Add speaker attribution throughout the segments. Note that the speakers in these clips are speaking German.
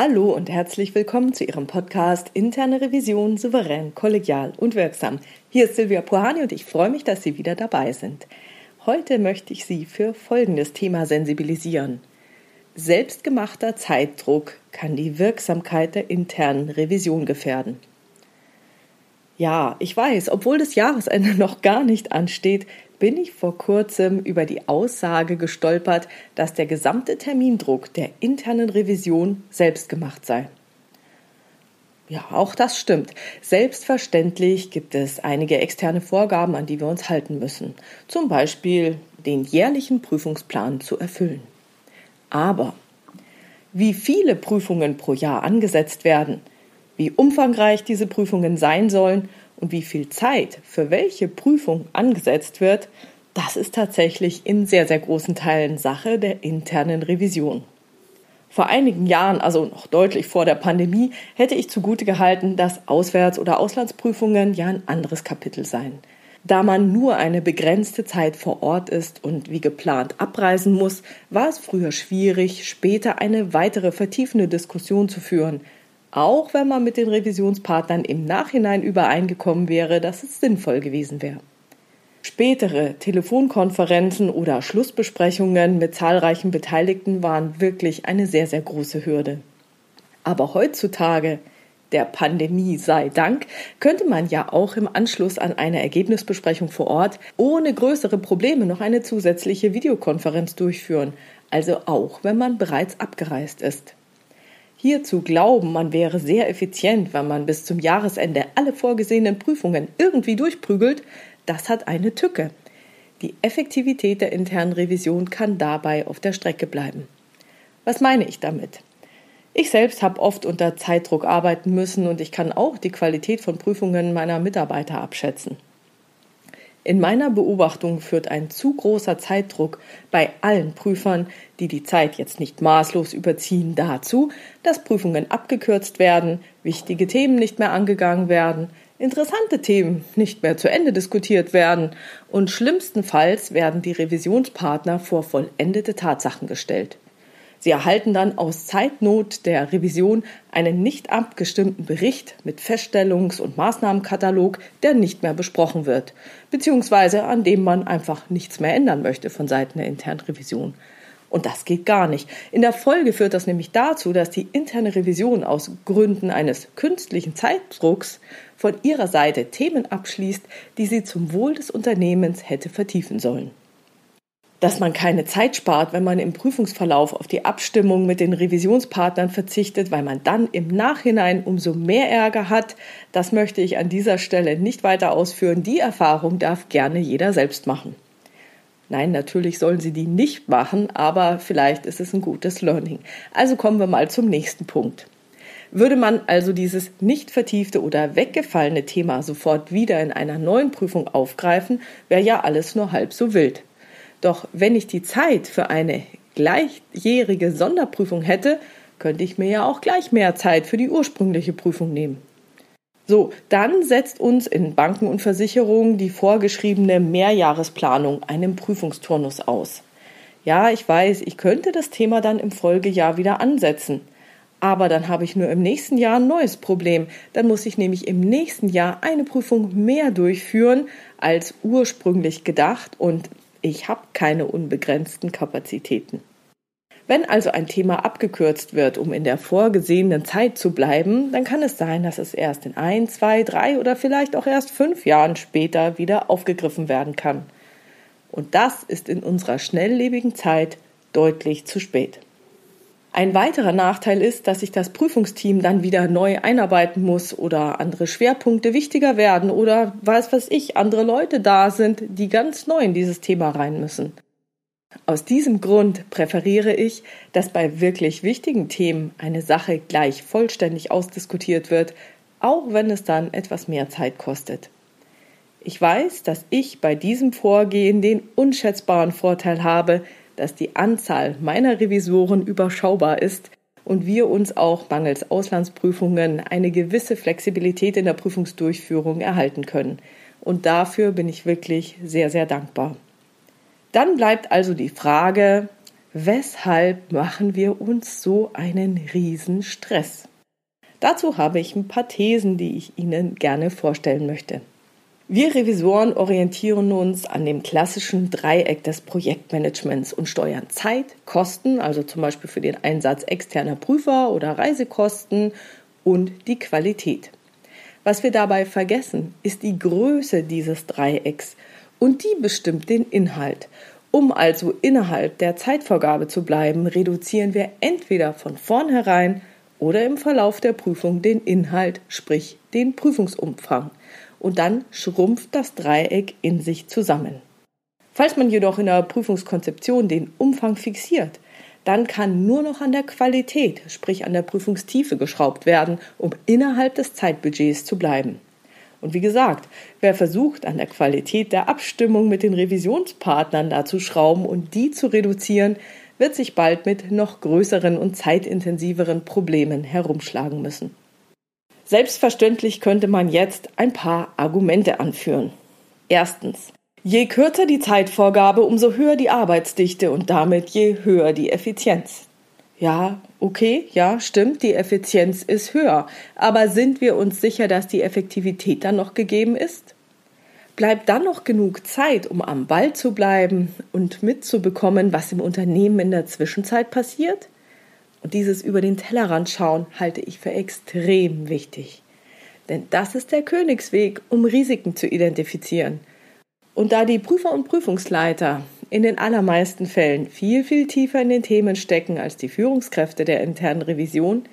Speaker 1: Hallo und herzlich willkommen zu Ihrem Podcast Interne Revision souverän, kollegial und wirksam. Hier ist Silvia Puhani und ich freue mich, dass Sie wieder dabei sind. Heute möchte ich Sie für folgendes Thema sensibilisieren. Selbstgemachter Zeitdruck kann die Wirksamkeit der internen Revision gefährden. Ja, ich weiß, obwohl das Jahresende noch gar nicht ansteht, bin ich vor kurzem über die Aussage gestolpert, dass der gesamte Termindruck der internen Revision selbst gemacht sei. Ja, auch das stimmt. Selbstverständlich gibt es einige externe Vorgaben, an die wir uns halten müssen. Zum Beispiel den jährlichen Prüfungsplan zu erfüllen. Aber wie viele Prüfungen pro Jahr angesetzt werden, wie umfangreich diese Prüfungen sein sollen und wie viel Zeit für welche Prüfung angesetzt wird, das ist tatsächlich in sehr, sehr großen Teilen Sache der internen Revision. Vor einigen Jahren, also noch deutlich vor der Pandemie, hätte ich zugute gehalten, dass Auswärts- oder Auslandsprüfungen ja ein anderes Kapitel seien. Da man nur eine begrenzte Zeit vor Ort ist und wie geplant abreisen muss, war es früher schwierig, später eine weitere vertiefende Diskussion zu führen, auch wenn man mit den Revisionspartnern im Nachhinein übereingekommen wäre, dass es sinnvoll gewesen wäre. Spätere Telefonkonferenzen oder Schlussbesprechungen mit zahlreichen Beteiligten waren wirklich eine sehr, sehr große Hürde. Aber heutzutage, der Pandemie sei Dank, könnte man ja auch im Anschluss an eine Ergebnisbesprechung vor Ort ohne größere Probleme noch eine zusätzliche Videokonferenz durchführen, also auch wenn man bereits abgereist ist. Hier zu glauben, man wäre sehr effizient, wenn man bis zum Jahresende alle vorgesehenen Prüfungen irgendwie durchprügelt, das hat eine Tücke. Die Effektivität der internen Revision kann dabei auf der Strecke bleiben. Was meine ich damit? Ich selbst habe oft unter Zeitdruck arbeiten müssen und ich kann auch die Qualität von Prüfungen meiner Mitarbeiter abschätzen. In meiner Beobachtung führt ein zu großer Zeitdruck bei allen Prüfern, die die Zeit jetzt nicht maßlos überziehen, dazu, dass Prüfungen abgekürzt werden, wichtige Themen nicht mehr angegangen werden, interessante Themen nicht mehr zu Ende diskutiert werden und schlimmstenfalls werden die Revisionspartner vor vollendete Tatsachen gestellt. Sie erhalten dann aus Zeitnot der Revision einen nicht abgestimmten Bericht mit Feststellungs- und Maßnahmenkatalog, der nicht mehr besprochen wird, beziehungsweise an dem man einfach nichts mehr ändern möchte von Seiten der internen Revision. Und das geht gar nicht. In der Folge führt das nämlich dazu, dass die interne Revision aus Gründen eines künstlichen Zeitdrucks von ihrer Seite Themen abschließt, die sie zum Wohl des Unternehmens hätte vertiefen sollen dass man keine Zeit spart, wenn man im Prüfungsverlauf auf die Abstimmung mit den Revisionspartnern verzichtet, weil man dann im Nachhinein umso mehr Ärger hat, das möchte ich an dieser Stelle nicht weiter ausführen. Die Erfahrung darf gerne jeder selbst machen. Nein, natürlich sollen Sie die nicht machen, aber vielleicht ist es ein gutes Learning. Also kommen wir mal zum nächsten Punkt. Würde man also dieses nicht vertiefte oder weggefallene Thema sofort wieder in einer neuen Prüfung aufgreifen, wäre ja alles nur halb so wild. Doch wenn ich die Zeit für eine gleichjährige Sonderprüfung hätte, könnte ich mir ja auch gleich mehr Zeit für die ursprüngliche Prüfung nehmen. So, dann setzt uns in Banken und Versicherungen die vorgeschriebene Mehrjahresplanung einem Prüfungsturnus aus. Ja, ich weiß, ich könnte das Thema dann im Folgejahr wieder ansetzen. Aber dann habe ich nur im nächsten Jahr ein neues Problem. Dann muss ich nämlich im nächsten Jahr eine Prüfung mehr durchführen als ursprünglich gedacht und ich habe keine unbegrenzten Kapazitäten. Wenn also ein Thema abgekürzt wird, um in der vorgesehenen Zeit zu bleiben, dann kann es sein, dass es erst in ein, zwei, drei oder vielleicht auch erst fünf Jahren später wieder aufgegriffen werden kann. Und das ist in unserer schnelllebigen Zeit deutlich zu spät. Ein weiterer Nachteil ist, dass sich das Prüfungsteam dann wieder neu einarbeiten muss oder andere Schwerpunkte wichtiger werden oder weiß was ich, andere Leute da sind, die ganz neu in dieses Thema rein müssen. Aus diesem Grund präferiere ich, dass bei wirklich wichtigen Themen eine Sache gleich vollständig ausdiskutiert wird, auch wenn es dann etwas mehr Zeit kostet. Ich weiß, dass ich bei diesem Vorgehen den unschätzbaren Vorteil habe, dass die Anzahl meiner Revisoren überschaubar ist und wir uns auch mangels Auslandsprüfungen eine gewisse Flexibilität in der Prüfungsdurchführung erhalten können. Und dafür bin ich wirklich sehr, sehr dankbar. Dann bleibt also die Frage, Weshalb machen wir uns so einen riesen Stress? Dazu habe ich ein paar Thesen, die ich Ihnen gerne vorstellen möchte. Wir Revisoren orientieren uns an dem klassischen Dreieck des Projektmanagements und steuern Zeit, Kosten, also zum Beispiel für den Einsatz externer Prüfer oder Reisekosten und die Qualität. Was wir dabei vergessen, ist die Größe dieses Dreiecks und die bestimmt den Inhalt. Um also innerhalb der Zeitvorgabe zu bleiben, reduzieren wir entweder von vornherein oder im Verlauf der Prüfung den Inhalt, sprich den Prüfungsumfang und dann schrumpft das Dreieck in sich zusammen. Falls man jedoch in der Prüfungskonzeption den Umfang fixiert, dann kann nur noch an der Qualität, sprich an der Prüfungstiefe geschraubt werden, um innerhalb des Zeitbudgets zu bleiben. Und wie gesagt, wer versucht, an der Qualität der Abstimmung mit den Revisionspartnern da zu schrauben und die zu reduzieren, wird sich bald mit noch größeren und zeitintensiveren Problemen herumschlagen müssen. Selbstverständlich könnte man jetzt ein paar Argumente anführen. Erstens. Je kürzer die Zeitvorgabe, umso höher die Arbeitsdichte und damit je höher die Effizienz. Ja, okay, ja, stimmt, die Effizienz ist höher. Aber sind wir uns sicher, dass die Effektivität dann noch gegeben ist? Bleibt dann noch genug Zeit, um am Ball zu bleiben und mitzubekommen, was im Unternehmen in der Zwischenzeit passiert? Und dieses über den Tellerrand schauen halte ich für extrem wichtig. Denn das ist der Königsweg, um Risiken zu identifizieren. Und da die Prüfer und Prüfungsleiter in den allermeisten Fällen viel, viel tiefer in den Themen stecken als die Führungskräfte der internen Revision,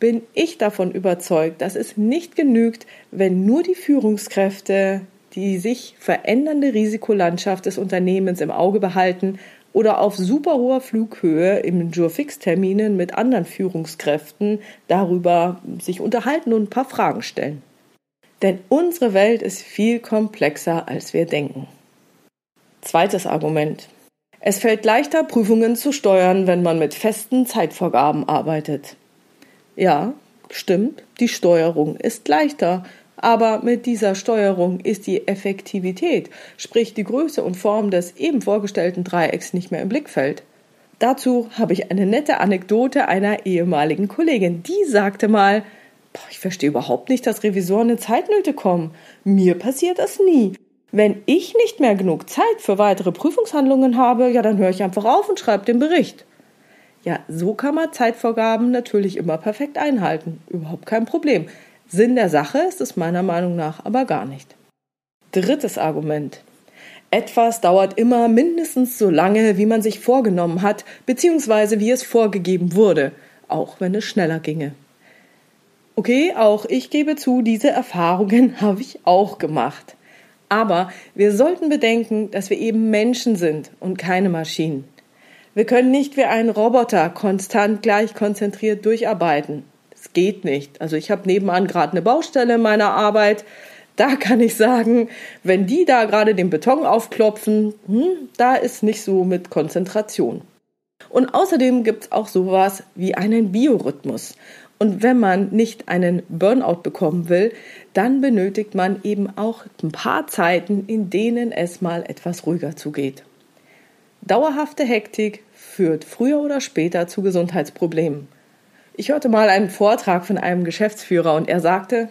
Speaker 1: bin ich davon überzeugt, dass es nicht genügt, wenn nur die Führungskräfte die sich verändernde Risikolandschaft des Unternehmens im Auge behalten oder auf super hoher Flughöhe im Jurfix-Terminen mit anderen Führungskräften darüber sich unterhalten und ein paar Fragen stellen. Denn unsere Welt ist viel komplexer, als wir denken. Zweites Argument. Es fällt leichter, Prüfungen zu steuern, wenn man mit festen Zeitvorgaben arbeitet. Ja, stimmt, die Steuerung ist leichter, aber mit dieser Steuerung ist die Effektivität, sprich die Größe und Form des eben vorgestellten Dreiecks nicht mehr im Blickfeld. Dazu habe ich eine nette Anekdote einer ehemaligen Kollegin. Die sagte mal, boah, ich verstehe überhaupt nicht, dass Revisoren in Zeitnöte kommen. Mir passiert das nie. Wenn ich nicht mehr genug Zeit für weitere Prüfungshandlungen habe, ja, dann höre ich einfach auf und schreibe den Bericht. Ja, so kann man Zeitvorgaben natürlich immer perfekt einhalten. Überhaupt kein Problem. Sinn der Sache ist es meiner Meinung nach aber gar nicht. Drittes Argument. Etwas dauert immer mindestens so lange, wie man sich vorgenommen hat, beziehungsweise wie es vorgegeben wurde, auch wenn es schneller ginge. Okay, auch ich gebe zu, diese Erfahrungen habe ich auch gemacht. Aber wir sollten bedenken, dass wir eben Menschen sind und keine Maschinen. Wir können nicht wie ein Roboter konstant gleich konzentriert durcharbeiten geht nicht. Also ich habe nebenan gerade eine Baustelle in meiner Arbeit. Da kann ich sagen, wenn die da gerade den Beton aufklopfen, hm, da ist nicht so mit Konzentration. Und außerdem gibt es auch sowas wie einen Biorhythmus. Und wenn man nicht einen Burnout bekommen will, dann benötigt man eben auch ein paar Zeiten, in denen es mal etwas ruhiger zugeht. Dauerhafte Hektik führt früher oder später zu Gesundheitsproblemen. Ich hörte mal einen Vortrag von einem Geschäftsführer und er sagte,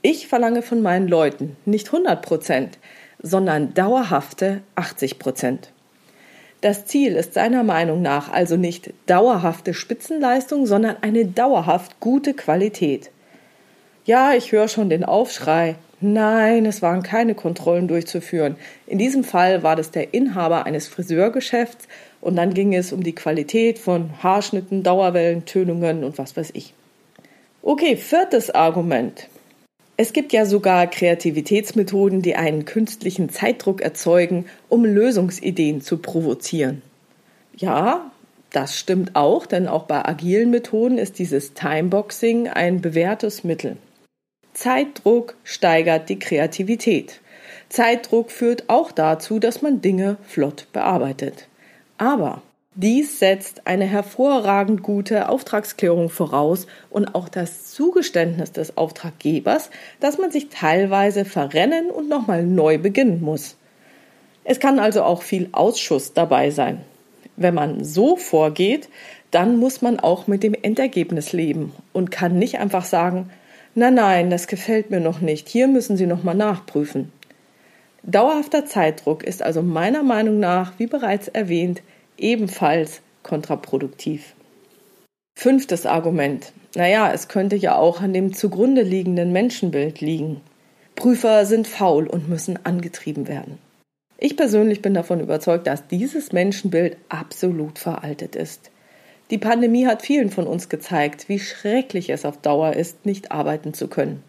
Speaker 1: ich verlange von meinen Leuten nicht 100 Prozent, sondern dauerhafte 80 Prozent. Das Ziel ist seiner Meinung nach also nicht dauerhafte Spitzenleistung, sondern eine dauerhaft gute Qualität. Ja, ich höre schon den Aufschrei. Nein, es waren keine Kontrollen durchzuführen. In diesem Fall war das der Inhaber eines Friseurgeschäfts und dann ging es um die Qualität von Haarschnitten, Dauerwellen, Tönungen und was weiß ich. Okay, viertes Argument. Es gibt ja sogar Kreativitätsmethoden, die einen künstlichen Zeitdruck erzeugen, um Lösungsideen zu provozieren. Ja, das stimmt auch, denn auch bei agilen Methoden ist dieses Timeboxing ein bewährtes Mittel. Zeitdruck steigert die Kreativität. Zeitdruck führt auch dazu, dass man Dinge flott bearbeitet. Aber dies setzt eine hervorragend gute Auftragsklärung voraus und auch das Zugeständnis des Auftraggebers, dass man sich teilweise verrennen und nochmal neu beginnen muss. Es kann also auch viel Ausschuss dabei sein. Wenn man so vorgeht, dann muss man auch mit dem Endergebnis leben und kann nicht einfach sagen, na nein, das gefällt mir noch nicht, hier müssen Sie noch mal nachprüfen. Dauerhafter Zeitdruck ist also meiner Meinung nach, wie bereits erwähnt, ebenfalls kontraproduktiv. Fünftes Argument. Naja, es könnte ja auch an dem zugrunde liegenden Menschenbild liegen. Prüfer sind faul und müssen angetrieben werden. Ich persönlich bin davon überzeugt, dass dieses Menschenbild absolut veraltet ist. Die Pandemie hat vielen von uns gezeigt, wie schrecklich es auf Dauer ist, nicht arbeiten zu können.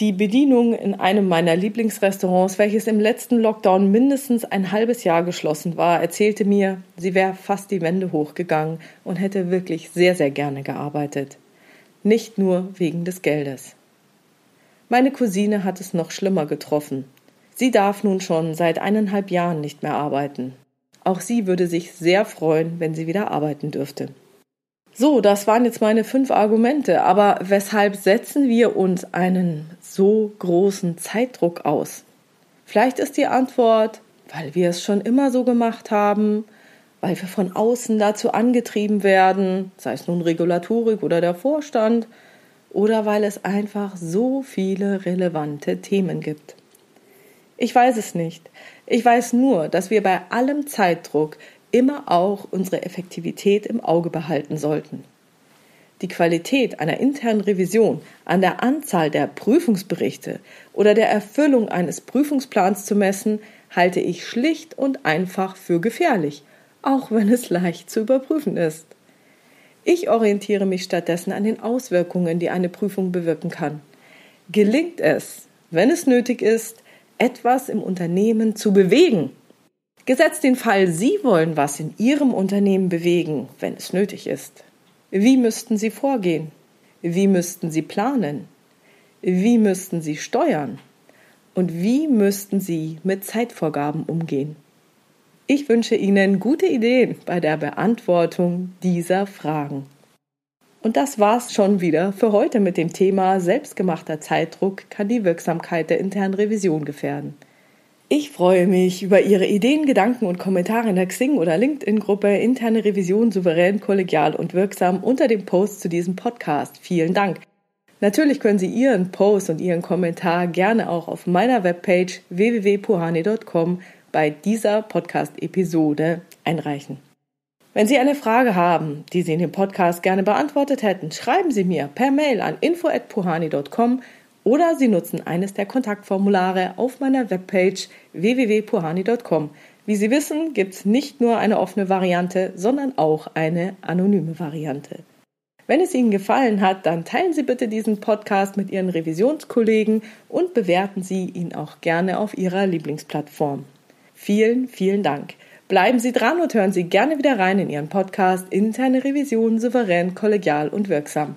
Speaker 1: Die Bedienung in einem meiner Lieblingsrestaurants, welches im letzten Lockdown mindestens ein halbes Jahr geschlossen war, erzählte mir, sie wäre fast die Wände hochgegangen und hätte wirklich sehr, sehr gerne gearbeitet. Nicht nur wegen des Geldes. Meine Cousine hat es noch schlimmer getroffen. Sie darf nun schon seit eineinhalb Jahren nicht mehr arbeiten. Auch sie würde sich sehr freuen, wenn sie wieder arbeiten dürfte. So, das waren jetzt meine fünf Argumente, aber weshalb setzen wir uns einen so großen Zeitdruck aus? Vielleicht ist die Antwort, weil wir es schon immer so gemacht haben, weil wir von außen dazu angetrieben werden, sei es nun Regulatorik oder der Vorstand, oder weil es einfach so viele relevante Themen gibt. Ich weiß es nicht. Ich weiß nur, dass wir bei allem Zeitdruck immer auch unsere Effektivität im Auge behalten sollten. Die Qualität einer internen Revision an der Anzahl der Prüfungsberichte oder der Erfüllung eines Prüfungsplans zu messen, halte ich schlicht und einfach für gefährlich, auch wenn es leicht zu überprüfen ist. Ich orientiere mich stattdessen an den Auswirkungen, die eine Prüfung bewirken kann. Gelingt es, wenn es nötig ist, etwas im Unternehmen zu bewegen. Gesetzt den Fall, Sie wollen was in Ihrem Unternehmen bewegen, wenn es nötig ist. Wie müssten Sie vorgehen? Wie müssten Sie planen? Wie müssten Sie steuern? Und wie müssten Sie mit Zeitvorgaben umgehen? Ich wünsche Ihnen gute Ideen bei der Beantwortung dieser Fragen. Und das war's schon wieder für heute mit dem Thema Selbstgemachter Zeitdruck kann die Wirksamkeit der internen Revision gefährden. Ich freue mich über Ihre Ideen, Gedanken und Kommentare in der Xing- oder LinkedIn-Gruppe Interne Revision souverän, kollegial und wirksam unter dem Post zu diesem Podcast. Vielen Dank. Natürlich können Sie Ihren Post und Ihren Kommentar gerne auch auf meiner Webpage www.puhani.com bei dieser Podcast-Episode einreichen. Wenn Sie eine Frage haben, die Sie in dem Podcast gerne beantwortet hätten, schreiben Sie mir per Mail an info@puhani.com oder Sie nutzen eines der Kontaktformulare auf meiner Webpage www.puhani.com. Wie Sie wissen, gibt es nicht nur eine offene Variante, sondern auch eine anonyme Variante. Wenn es Ihnen gefallen hat, dann teilen Sie bitte diesen Podcast mit Ihren Revisionskollegen und bewerten Sie ihn auch gerne auf Ihrer Lieblingsplattform. Vielen, vielen Dank. Bleiben Sie dran und hören Sie gerne wieder rein in Ihren Podcast Interne Revision souverän, kollegial und wirksam.